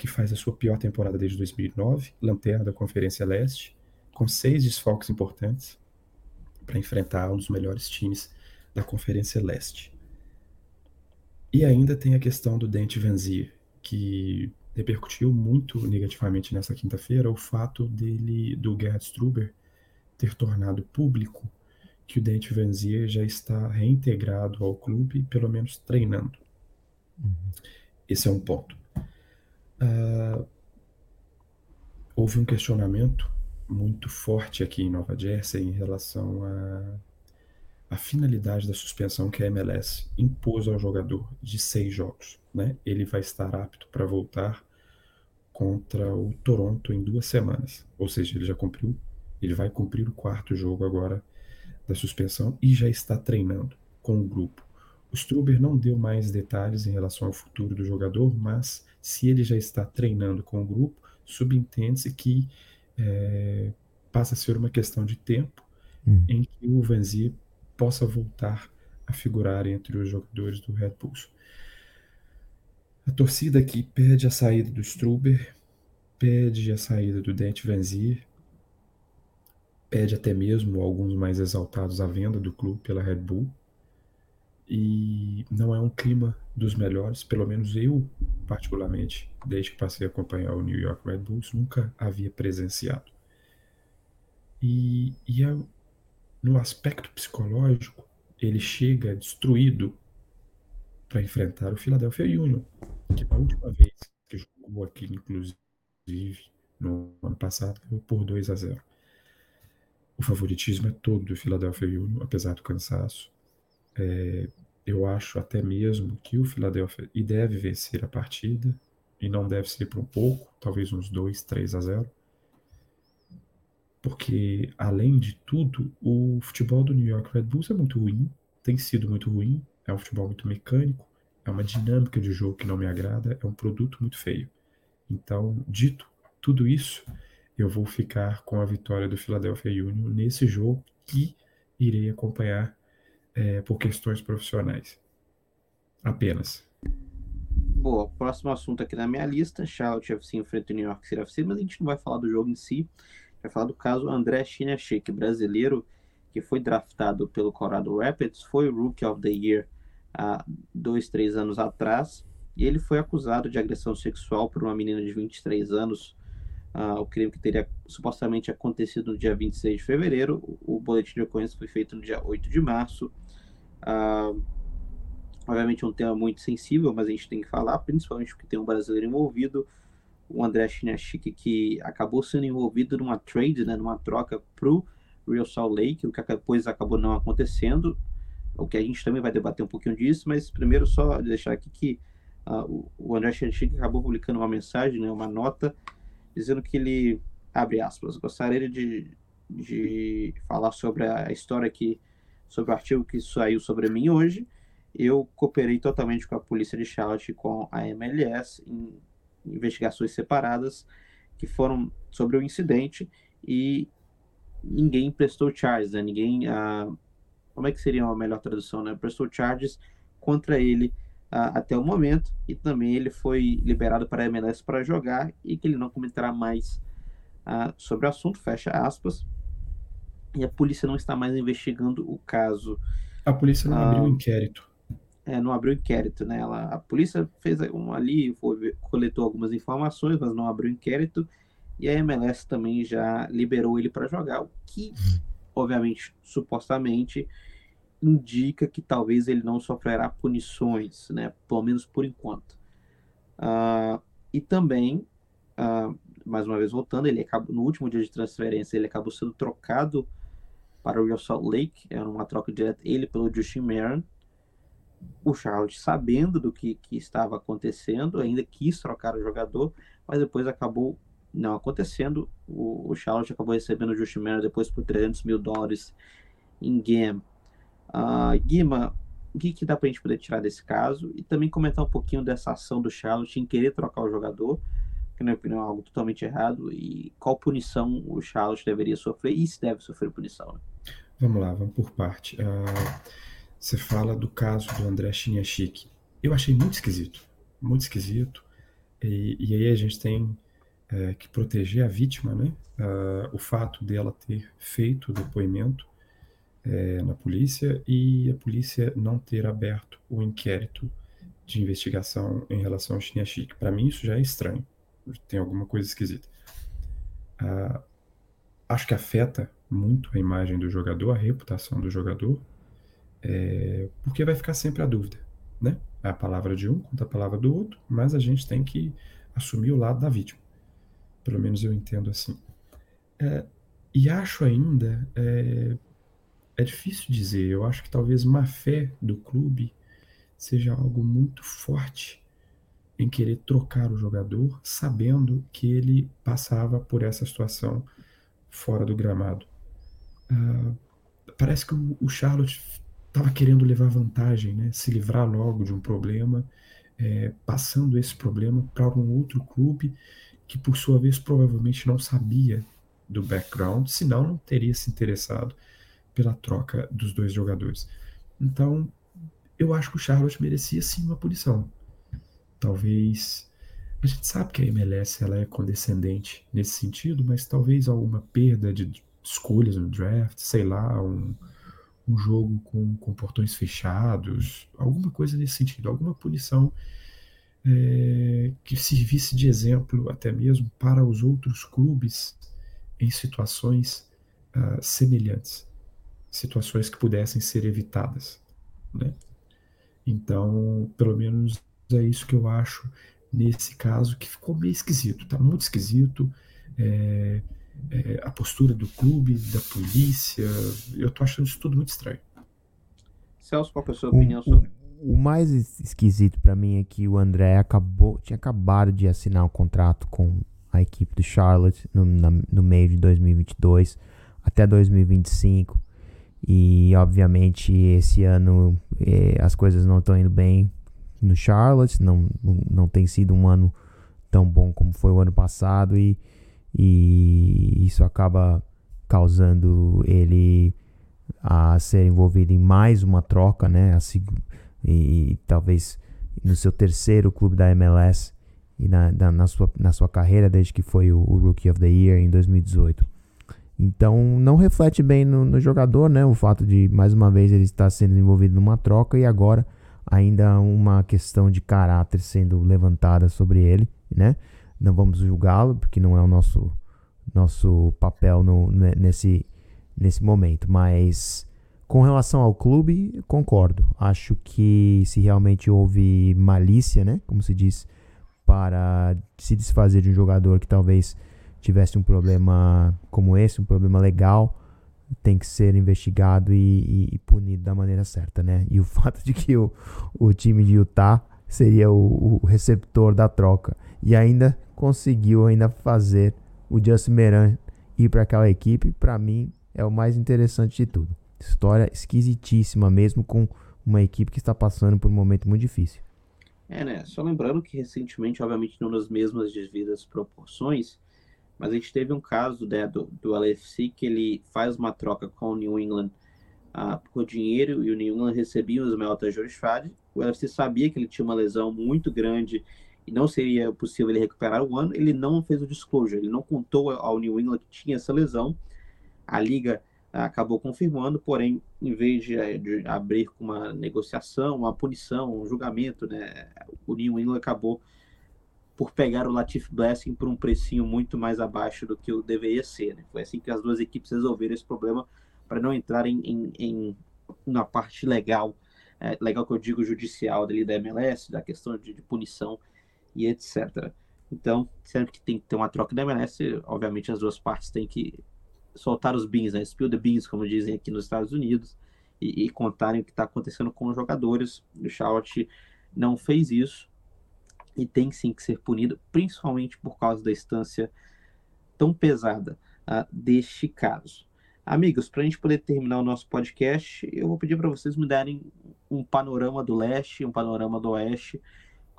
que faz a sua pior temporada desde 2009, lanterna da Conferência Leste, com seis desfalques importantes para enfrentar um dos melhores times da Conferência Leste. E ainda tem a questão do Dente Vanzir, que repercutiu muito negativamente nessa quinta-feira o fato dele, do Gerhard Struber, ter tornado público que o Dente Vanzir já está reintegrado ao clube, pelo menos treinando. Uhum. Esse é um ponto. Uh, houve um questionamento muito forte aqui em Nova Jersey em relação à finalidade da suspensão que a MLS impôs ao jogador de seis jogos. Né? Ele vai estar apto para voltar contra o Toronto em duas semanas. Ou seja, ele já cumpriu, ele vai cumprir o quarto jogo agora da suspensão e já está treinando com o grupo. O Struber não deu mais detalhes em relação ao futuro do jogador, mas se ele já está treinando com o grupo, subentende-se que é, passa a ser uma questão de tempo hum. em que o Vanzi possa voltar a figurar entre os jogadores do Red Bulls. A torcida aqui pede a saída do Struber, pede a saída do Dente Vanzi, pede até mesmo alguns mais exaltados à venda do clube pela Red Bull e não é um clima dos melhores, pelo menos eu, particularmente, desde que passei a acompanhar o New York Red Bulls, nunca havia presenciado. E, e é, no aspecto psicológico, ele chega destruído para enfrentar o Philadelphia Union, que na última vez que jogou aqui, inclusive, no ano passado, por 2 a 0. O favoritismo é todo do Philadelphia Union, apesar do cansaço. É, eu acho até mesmo que o Philadelphia e deve vencer a partida e não deve ser por um pouco, talvez uns 2, 3 a 0. Porque, além de tudo, o futebol do New York Red Bulls é muito ruim, tem sido muito ruim, é um futebol muito mecânico, é uma dinâmica de jogo que não me agrada, é um produto muito feio. Então, dito tudo isso, eu vou ficar com a vitória do Philadelphia Union nesse jogo que irei acompanhar é, por questões profissionais. Apenas. Boa, próximo assunto aqui na minha lista, Charlotte FC enfrenta o New York City FC, mas a gente não vai falar do jogo em si, vai falar do caso André Chinachek, brasileiro que foi draftado pelo Colorado Rapids, foi Rookie of the Year há dois, três anos atrás, e ele foi acusado de agressão sexual por uma menina de 23 anos Uh, o crime que teria supostamente acontecido no dia 26 de fevereiro. O boletim de ocorrência foi feito no dia 8 de março. Uh, obviamente é um tema muito sensível, mas a gente tem que falar, principalmente porque tem um brasileiro envolvido, o André Chinachik, que acabou sendo envolvido numa trade, né, numa troca para o Real Salt Lake, o que depois acabou não acontecendo, o que a gente também vai debater um pouquinho disso, mas primeiro só deixar aqui que uh, o André Chanchik acabou publicando uma mensagem, né, uma nota, dizendo que ele, abre aspas, gostaria de, de falar sobre a história que, sobre o artigo que saiu sobre mim hoje. Eu cooperei totalmente com a polícia de Charlotte e com a MLS em investigações separadas que foram sobre o incidente e ninguém prestou charges, né? Ninguém, uh, como é que seria a melhor tradução, né? Prestou charges contra ele uh, até o momento e também ele foi liberado para a MLS para jogar e que ele não comentará mais uh, sobre o assunto, fecha aspas. E a polícia não está mais investigando o caso. A polícia não abriu um inquérito. É, não abriu inquérito, né? Ela, a polícia fez um ali, foi, coletou algumas informações, mas não abriu inquérito e a MLS também já liberou ele para jogar, o que, obviamente, supostamente, indica que talvez ele não sofrerá punições, né? Pelo menos por enquanto. Uh, e também, uh, mais uma vez voltando, ele acabou, no último dia de transferência, ele acabou sendo trocado para o Real Salt Lake, era uma troca direta, ele pelo Justin Marin. O Charlotte, sabendo do que, que estava acontecendo, ainda quis trocar o jogador, mas depois acabou não acontecendo. O, o Charlotte acabou recebendo o Justin Miller depois por 300 mil dólares em game. Uh, Guima, o que, que dá para a gente poder tirar desse caso? E também comentar um pouquinho dessa ação do Charlotte em querer trocar o jogador, que na minha opinião é algo totalmente errado, e qual punição o Charlotte deveria sofrer e se deve sofrer punição. Né? Vamos lá, vamos por parte. Uh, você fala do caso do André Chiniachik. Eu achei muito esquisito, muito esquisito. E, e aí a gente tem é, que proteger a vítima, né? Uh, o fato dela ter feito o depoimento é, na polícia e a polícia não ter aberto o inquérito de investigação em relação ao Chique. Para mim isso já é estranho, tem alguma coisa esquisita. Uh, acho que afeta muito a imagem do jogador, a reputação do jogador, é, porque vai ficar sempre a dúvida, né? A palavra de um contra a palavra do outro, mas a gente tem que assumir o lado da vítima. Pelo menos eu entendo assim. É, e acho ainda. É, é difícil dizer. Eu acho que talvez má fé do clube seja algo muito forte em querer trocar o jogador, sabendo que ele passava por essa situação fora do gramado. Uh, parece que o, o Charlotte estava querendo levar vantagem, né? se livrar logo de um problema, é, passando esse problema para um outro clube que por sua vez provavelmente não sabia do background, senão não teria se interessado pela troca dos dois jogadores. Então, eu acho que o Charlotte merecia sim uma punição. Talvez a gente sabe que a MLS ela é condescendente nesse sentido, mas talvez alguma perda de escolhas no draft, sei lá, um, um jogo com, com portões fechados, alguma coisa nesse sentido, alguma punição é, que servisse de exemplo até mesmo para os outros clubes em situações uh, semelhantes, situações que pudessem ser evitadas. Né? Então, pelo menos é isso que eu acho nesse caso, que ficou meio esquisito, tá muito esquisito. É, é, a postura do clube, da polícia, eu tô achando isso tudo muito estranho. Celso, qual é a sua opinião sobre o mais esquisito para mim é que o André acabou, tinha acabado de assinar um contrato com a equipe do Charlotte no, na, no meio de 2022 até 2025. E obviamente esse ano eh, as coisas não estão indo bem no Charlotte, não, não tem sido um ano tão bom como foi o ano passado e, e isso acaba causando ele a ser envolvido em mais uma troca, né? E, e talvez no seu terceiro clube da MLS e na, na, na, sua, na sua carreira desde que foi o, o, Rookie of the Year em 2018. Então não reflete bem no, no, jogador, né? O fato de mais uma vez ele estar sendo envolvido numa troca e agora ainda uma questão de caráter sendo levantada sobre ele, né? Não vamos julgá-lo porque não é o nosso nosso papel no, nesse nesse momento, mas com relação ao clube, concordo. Acho que se realmente houve malícia, né, como se diz, para se desfazer de um jogador que talvez tivesse um problema como esse, um problema legal, tem que ser investigado e, e, e punido da maneira certa, né? E o [LAUGHS] fato de que o, o time de Utah seria o, o, receptor da troca. E ainda conseguiu ainda fazer o Justin Meran ir para aquela equipe. Para mim, é o mais interessante de tudo. História esquisitíssima mesmo com uma equipe que está passando por um momento muito difícil. É, né? Só lembrando que recentemente, obviamente, não nas mesmas devidas proporções, mas a gente teve um caso né, do, do LFC que ele faz uma troca com o New England uh, por dinheiro e o New England recebia os Melta Jorifad. O LFC sabia que ele tinha uma lesão muito grande e não seria possível ele recuperar o ano. Ele não fez o disclosure, ele não contou ao New England que tinha essa lesão. A liga acabou confirmando, porém, em vez de, eh, de, abrir com uma negociação, uma punição, um julgamento, né, o New England acabou por pegar o Latif Blessing por um precinho muito mais abaixo do que o deveria ser. Né? Foi assim que as duas equipes resolveram esse problema para não entrar em, em, na parte legal, é, legal que eu digo judicial dali da MLS, da questão de, de punição e etc. Então, sempre que tem que ter uma troca da MLS, obviamente as duas partes têm que soltar os beans, né? Spill the beans, como dizem aqui nos Estados Unidos, e, e contarem o que está acontecendo com os jogadores. O Charlotte não fez isso e tem sim que ser punido, principalmente por causa da instância tão pesada uh, deste caso. Amigos, para a gente poder terminar o nosso podcast, eu vou pedir para vocês me darem um panorama do leste, um panorama do oeste,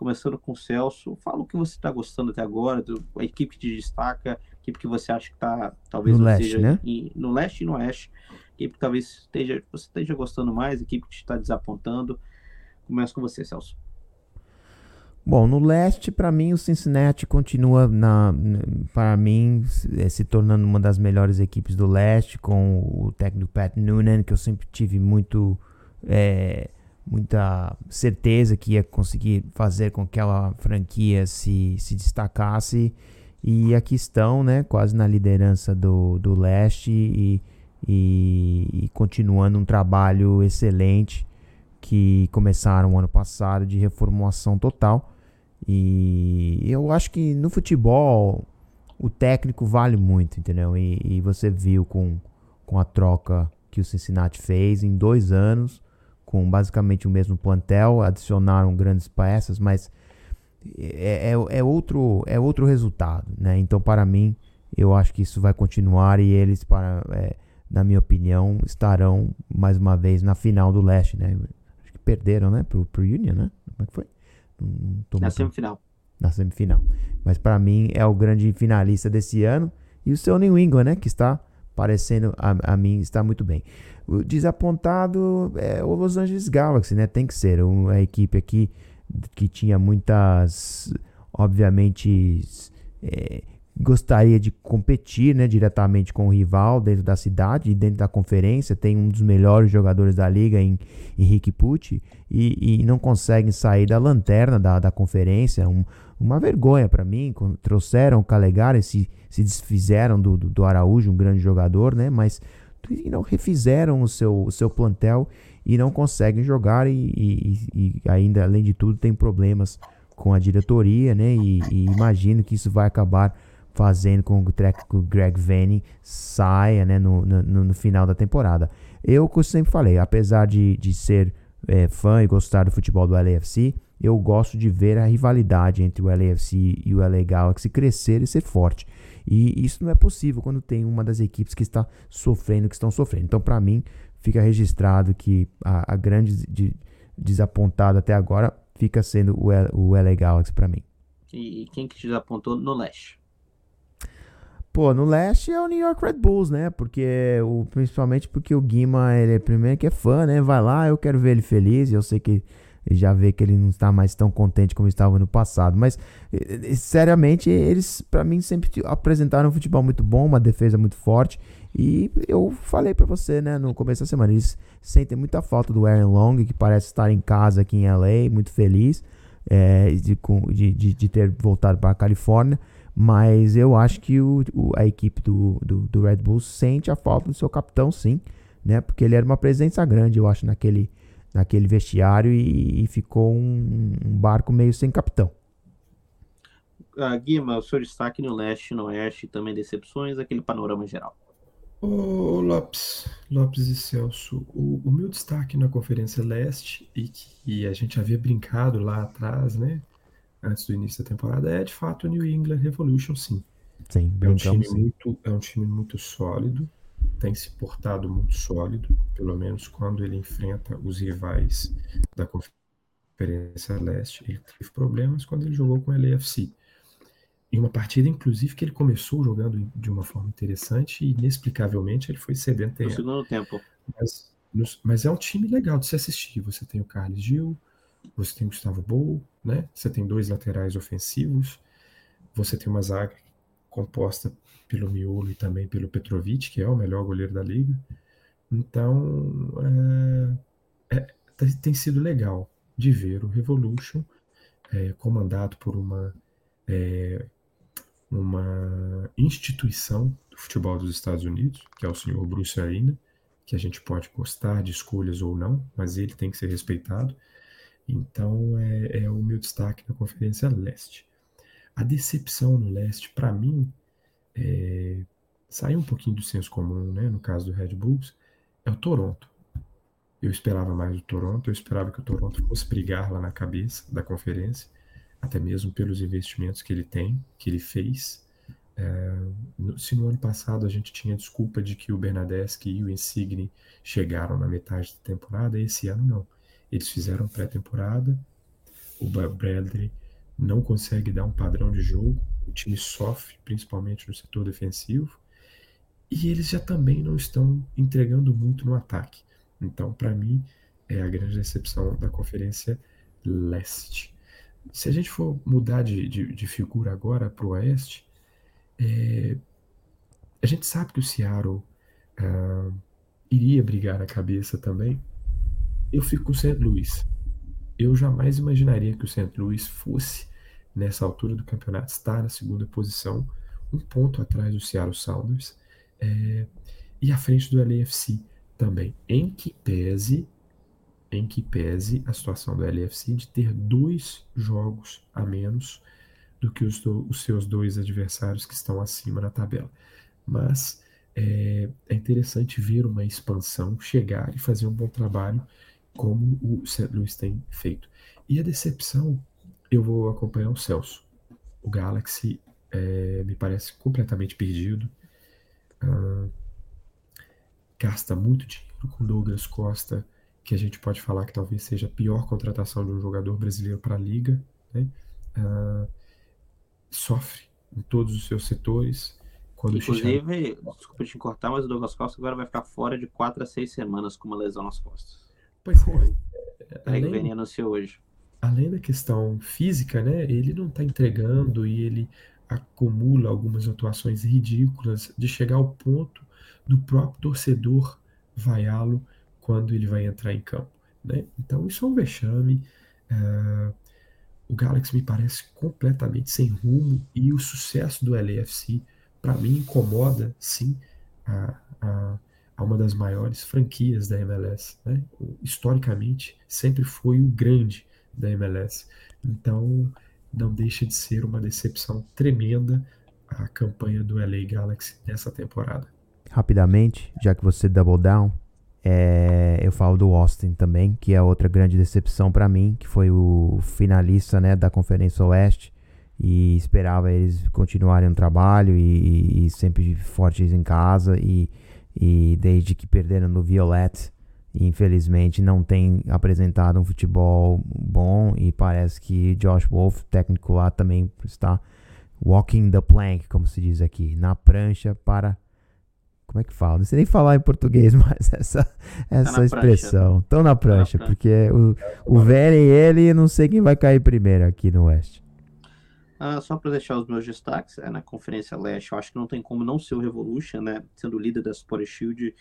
começando com o Celso. Fala o que você está gostando até agora, do, a equipe que te destaca, equipe que você acha que está talvez no leste, né? Em, no leste e no oeste, equipe que talvez esteja, você esteja gostando mais, equipe que está desapontando. Começa com você, Celso. Bom, no leste, para mim, o Cincinnati continua, na, para mim, é, se tornando uma das melhores equipes do leste, com o técnico Pat Noonan, que eu sempre tive muito, é, muita certeza que ia conseguir fazer com que aquela franquia se, se destacasse. E aqui estão, né, quase na liderança do, do leste e, e, e continuando um trabalho excelente que começaram ano passado de reformulação total. E eu acho que no futebol o técnico vale muito, entendeu? E, e você viu com, com a troca que o Cincinnati fez em dois anos, com basicamente o mesmo plantel, adicionaram grandes peças, mas é, é, é, outro, é outro resultado, né? Então, para mim, eu acho que isso vai continuar e eles, para, é, na minha opinião, estarão mais uma vez na final do leste, né? Acho que perderam, né? Pro, pro Union, né? Como é que foi? na semifinal. Na semifinal. Mas para mim é o grande finalista desse ano. E o seu New England, né? Que está parecendo a, a mim está muito bem. O desapontado é o Los Angeles Galaxy, né? Tem que ser. Uma equipe aqui que tinha muitas, obviamente, é, gostaria de competir né, diretamente com o rival dentro da cidade e dentro da conferência. Tem um dos melhores jogadores da liga em Henrique Pucci e, e não conseguem sair da lanterna da, da conferência. Um, uma vergonha para mim. Trouxeram o Calegari, se, se desfizeram do, do, do, Araújo, um grande jogador, né? mas não refizeram o seu, o seu plantel e não conseguem jogar e, e, e ainda, além de tudo, tem problemas com a diretoria, né? E, e imagino que isso vai acabar fazendo com que o Greg Vanning saia né, no, no, no, final da temporada. Eu, como sempre falei, apesar de, de ser é, fã e gostar do futebol do LAFC, eu gosto de ver a rivalidade entre o LAFC e o LA Galaxy crescer e ser forte. E isso não é possível quando tem uma das equipes que está sofrendo, que estão sofrendo. Então, para mim, fica registrado que a, a grande de, desapontada até agora fica sendo o, o LA Galaxy para mim. E quem que desapontou no leste? Pô, no leste é o New York Red Bulls, né? Porque o, principalmente porque o Guima, ele é primeiro que é fã, né? Vai lá, eu quero ver ele feliz. E eu sei que ele já vê que ele não está mais tão contente como estava no passado. Mas, seriamente, eles, para mim, sempre apresentaram um futebol muito bom, uma defesa muito forte. E eu falei para você, né, no começo da semana, eles sentem muita falta do Aaron Long, que parece estar em casa aqui em LA, muito feliz é, de, de, de ter voltado para a Califórnia. Mas eu acho que o, o, a equipe do, do, do, Red Bull sente a falta do seu capitão, sim, né? Porque ele era uma presença grande, eu acho, naquele, naquele vestiário e, e ficou um, um, barco meio sem capitão. Uh, Guima, o seu destaque no leste, no oeste, também decepções, aquele panorama geral. Ô, Lopes, Lopes e Celso, o, o meu destaque na Conferência Leste, e que a gente havia brincado lá atrás, né, antes do início da temporada, é de fato o New England Revolution, sim. Sim, É um time sim. muito, é um time muito sólido, tem se portado muito sólido, pelo menos quando ele enfrenta os rivais da Conferência Leste. Ele teve problemas quando ele jogou com o LAFC. Em uma partida, inclusive, que ele começou jogando de uma forma interessante e, inexplicavelmente, ele foi cedendo No terreno. segundo tempo. Mas, mas é um time legal de se assistir. Você tem o Carlos Gil, você tem o Gustavo Bou, né? Você tem dois laterais ofensivos, você tem uma zaga composta pelo Miolo e também pelo Petrovic, que é o melhor goleiro da liga. Então, é, é, tem- tem sido legal de ver o Revolution é, comandado por uma, é, uma instituição do futebol dos Estados Unidos, que é o senhor Bruce Arena, que a gente pode gostar de escolhas ou não, mas ele tem que ser respeitado. Então, é, é o meu destaque na Conferência Leste. A decepção no leste, para mim, é, saiu um pouquinho do senso comum, né? No caso do Red Bulls, é o Toronto. Eu esperava mais do Toronto, eu esperava que o Toronto fosse brigar lá na cabeça da conferência, até mesmo pelos investimentos que ele tem, que ele fez. É, no- se no ano passado a gente tinha desculpa de que o Bernadeschi e o Insigne chegaram na metade da temporada, esse ano não. Eles fizeram pré-temporada, o Bradley não consegue dar um padrão de jogo, o time sofre, principalmente no setor defensivo, e eles já também não estão entregando muito no ataque. Então, para mim, é a grande decepção da Conferência Leste. Se a gente for mudar de, de, de figura agora para o Oeste, é, a gente sabe que o Seattle ah, iria brigar na cabeça também. Eu fico com o St. Louis. Eu jamais imaginaria que o St. Louis fosse, nessa altura do campeonato, estar na segunda posição, um ponto atrás do Seattle Sounders, é, e à frente do LAFC também, em que pese, em que pese a situação do LAFC de ter dois jogos a menos do que os, do- os seus dois adversários que estão acima na tabela. Mas é, é interessante ver uma expansão chegar e fazer um bom trabalho como o St. Louis tem feito. E a decepção, eu vou acompanhar o Celso. O Galaxy é, me parece completamente perdido. Ah, gasta muito dinheiro com Douglas Costa, que a gente pode falar que talvez seja a pior contratação de um jogador brasileiro para a liga. Né? Ah, sofre em todos os seus setores. Quando o Inclusive, desculpa te cortar, mas o Douglas Costa agora vai ficar fora de 4 a 6 semanas com uma lesão nas costas. Pois é, Greg além, Vanney anunciou hoje. Além da questão física, né, ele não está entregando e ele acumula algumas atuações ridículas de chegar ao ponto do próprio torcedor vaiá-lo quando ele vai entrar em campo, né? Então isso é um vexame. ah, o Galaxy me parece completamente sem rumo e o sucesso do LAFC, para mim, incomoda, sim, a, a, a uma das maiores franquias da MLS. Né? Historicamente, sempre foi o grande da MLS. Então, não deixa de ser uma decepção tremenda a campanha do LA Galaxy nessa temporada. Rapidamente, já que você double down, é, eu falo do Austin também, que é outra grande decepção para mim, que foi o finalista né, da Conferência Oeste e esperava eles continuarem no trabalho e, e sempre fortes em casa e, e desde que perderam no Violet, infelizmente não tem apresentado um futebol bom e parece que Josh Wolf, técnico lá, também está walking the plank, como se diz aqui, na prancha para como é que fala? Não sei nem falar em português, [LAUGHS] mas essa, essa na expressão. Estão na prancha, prancha. porque o, o Vene e ele, não sei quem vai cair primeiro aqui no Oeste. Ah, só para deixar os meus destaques, é, na Conferência Leste, eu acho que não tem como não ser o Revolution, né? Sendo líder da Sport Shield,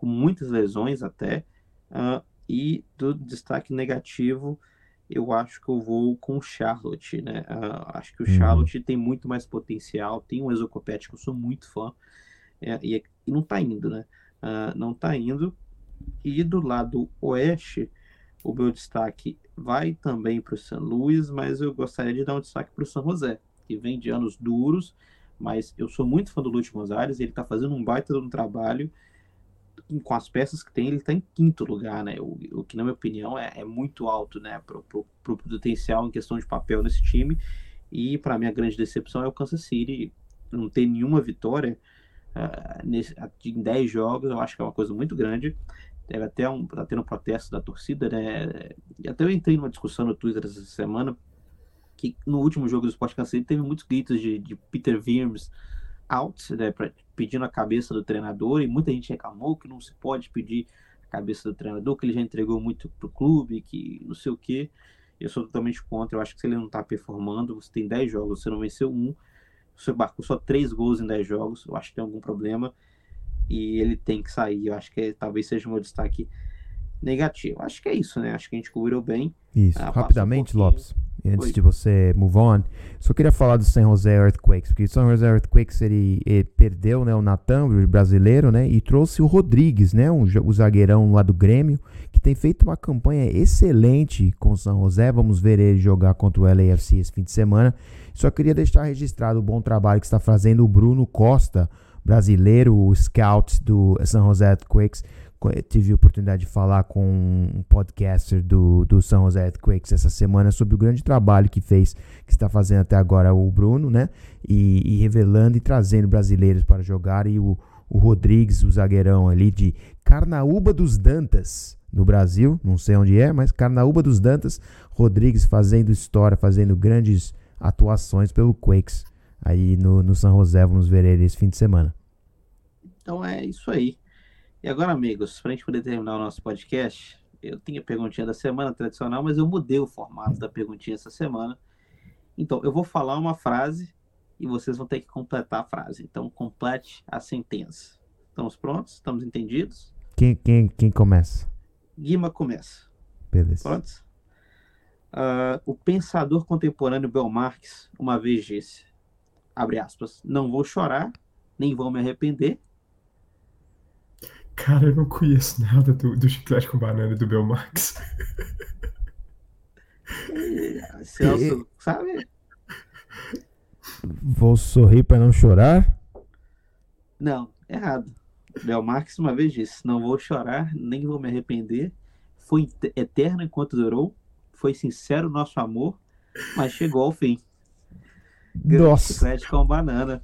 com muitas lesões até. Ah, e do destaque negativo, eu acho que eu vou com o Charlotte, né? Ah, acho que o Uhum. Charlotte tem muito mais potencial, tem um Exocopete que eu sou muito fã, é, e, e não tá indo, né? Ah, não tá indo. E do lado oeste, o meu destaque vai também para o San Luís, mas eu gostaria de dar um destaque para o San José, que vem de anos duros, mas eu sou muito fã do Lúcio Gonzalez, ele tá fazendo um baita de um trabalho com as peças que tem, ele está em quinto lugar, né? O, o, que, na minha opinião, é, é muito alto, né? Pro, pro, potencial em questão de papel nesse time. E, para mim, a grande decepção é o Kansas City não ter nenhuma vitória uh, nesse, em 10 jogos, eu acho que é uma coisa muito grande. Teve até um, tá tendo um protesto da torcida, né? E até eu entrei numa discussão no Twitter essa semana que no último jogo do Sport Kansas City teve muitos gritos de, de Peter Williams out, né, pra, pedindo a cabeça do treinador, e muita gente reclamou que não se pode pedir a cabeça do treinador, que ele já entregou muito pro clube, que não sei o que. Eu sou totalmente contra, eu acho que se ele não tá performando, você tem 10 jogos, você não venceu um, você marcou só 3 gols em 10 jogos, eu acho que tem algum problema, e ele tem que sair, eu acho que talvez seja o meu destaque negativo. Acho que é isso, né? Acho que a gente cobriu bem. Isso, ah, rapidamente, um Lopes antes Oi. de você move on, só queria falar do San Jose Earthquakes, porque o San Jose Earthquakes ele, ele perdeu né, o Natan, o brasileiro, né, e trouxe o Rodrigues, né, um, o zagueirão lá do Grêmio, que tem feito uma campanha excelente com o San José. Vamos ver ele jogar contra o LAFC esse fim de semana. Só queria deixar registrado o bom trabalho que está fazendo o Bruno Costa, brasileiro, o scout do San Jose Earthquakes tive a oportunidade de falar com um podcaster do, do São José Earthquakes essa semana sobre o grande trabalho que fez, que está fazendo até agora o Bruno, né? E, e revelando e trazendo brasileiros para jogar. E o, o Rodrigues, o zagueirão ali de Carnaúba dos Dantas, no Brasil, não sei onde é, mas Carnaúba dos Dantas, Rodrigues fazendo história, fazendo grandes atuações pelo Quakes aí no, no São José. Vamos ver ele esse fim de semana. Então é isso aí. E agora, amigos, para a gente poder terminar o nosso podcast, eu tinha a perguntinha da semana tradicional, mas eu mudei o formato da perguntinha essa semana. Então, eu vou falar uma frase e vocês vão ter que completar a frase. Então, complete a sentença. Estamos prontos? Estamos entendidos? Quem, quem, quem começa? Guima começa. Beleza. Prontos? Uh, o pensador contemporâneo Bel Marx uma vez disse, abre aspas, não vou chorar, nem vou me arrepender, Cara, eu não conheço nada do, do chiclete com banana do Belmax. Celso, sabe? Vou sorrir para não chorar? Não, errado. Belmarx uma vez disse: Não vou chorar, nem vou me arrepender. Foi eterno enquanto durou. Foi sincero o nosso amor, mas chegou ao fim. Nossa. Chiclete com banana.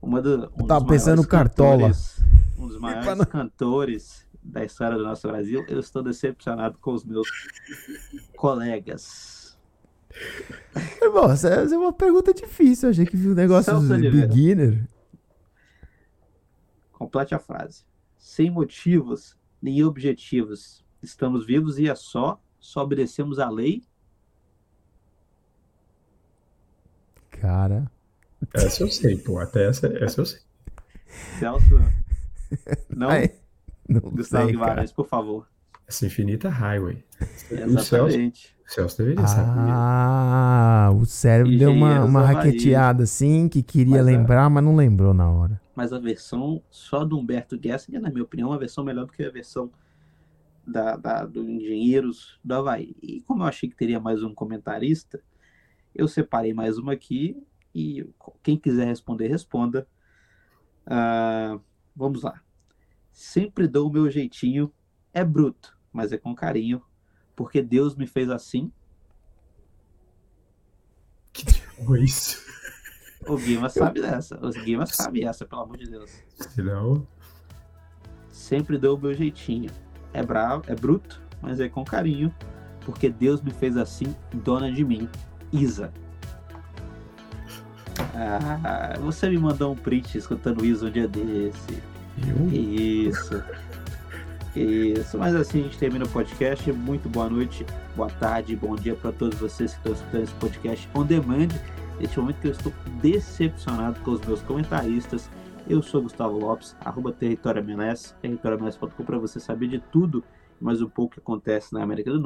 Uma do, um Tava pensando no Cartola. Cantores um dos maiores cantores da história do nosso Brasil, eu estou decepcionado com os meus colegas. Bom, essa é uma pergunta difícil. Eu achei que viu um negócio de beginner. Complete a frase. Sem motivos nem objetivos, estamos vivos e é só, só obedecemos a lei. Cara. Essa eu sei, pô. Até essa, essa eu sei. Celso, [LAUGHS] não? Ai, não Gustavo sei, Guimarães, por favor. Essa Infinita Highway. Exatamente. O Celso, deveria ah, saber. Ah, o cérebro deu uma, uma raqueteada assim, que queria mas lembrar, a... mas não lembrou na hora. Mas a versão só do Humberto Gessinger, na minha opinião, é uma versão melhor do que a versão da, da, do Engenheiros do Havaí. E como eu achei que teria mais um comentarista, eu separei mais uma aqui e quem quiser responder, responda. Uh, Vamos lá. Sempre dou o meu jeitinho, é bruto, mas é com carinho, porque Deus me fez assim. Que foi isso? O Guima sabe dessa. O Guima sabe essa, pelo amor de Deus. Não. Sempre dou o meu jeitinho. É bravo, é bruto, mas é com carinho, porque Deus me fez assim, dona de mim. Isa. Ah, você me mandou um print escutando isso um dia desse. Eu? Isso. Isso, mas assim a gente termina o podcast. Muito boa noite, boa tarde, bom dia para todos vocês que estão escutando esse podcast on demand. Neste momento que eu estou decepcionado com os meus comentaristas. Eu sou Gustavo Lopes, arroba Território MLS, territóriomls.com para você saber de tudo, mais um pouco que acontece na América do Norte.